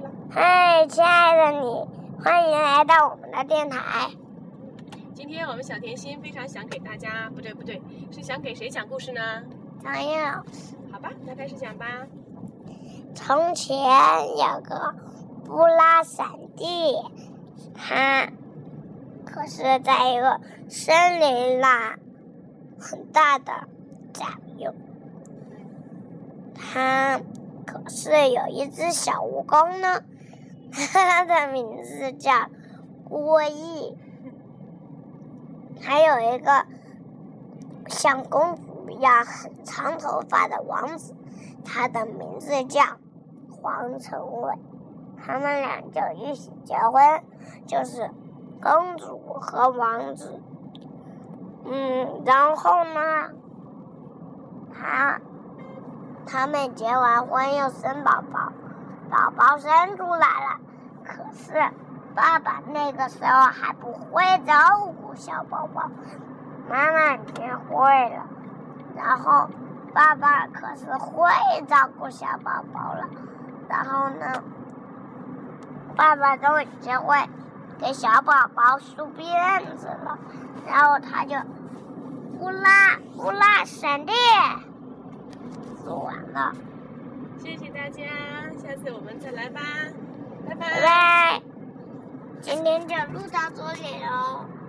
了。嗨，亲爱的你，欢迎来到我们的电台。今天我们小甜心非常想给大家，不对不对，是想给谁讲故事呢？张燕老师，好吧，那开始讲吧。从前有个布拉闪电，他可是在一个森林啦，很大的占有。他可是有一只小蜈蚣呢，它的名字叫郭毅。还有一个像公主一样很长头发的王子，他的名字叫黄成伟。他们俩就一起结婚，就是公主和王子。嗯，然后呢，他他们结完婚又生宝宝，宝宝生出来了，可是爸爸那个时候还不会照顾小宝宝，妈妈已经会了，然后爸爸可是会照顾小宝宝了，然后呢，爸爸都已经会给小宝宝梳辫子了，然后他就呼啦呼啦闪电，了，谢谢大家，下次我们再来吧，拜拜。拜拜，今天就录到这里喽。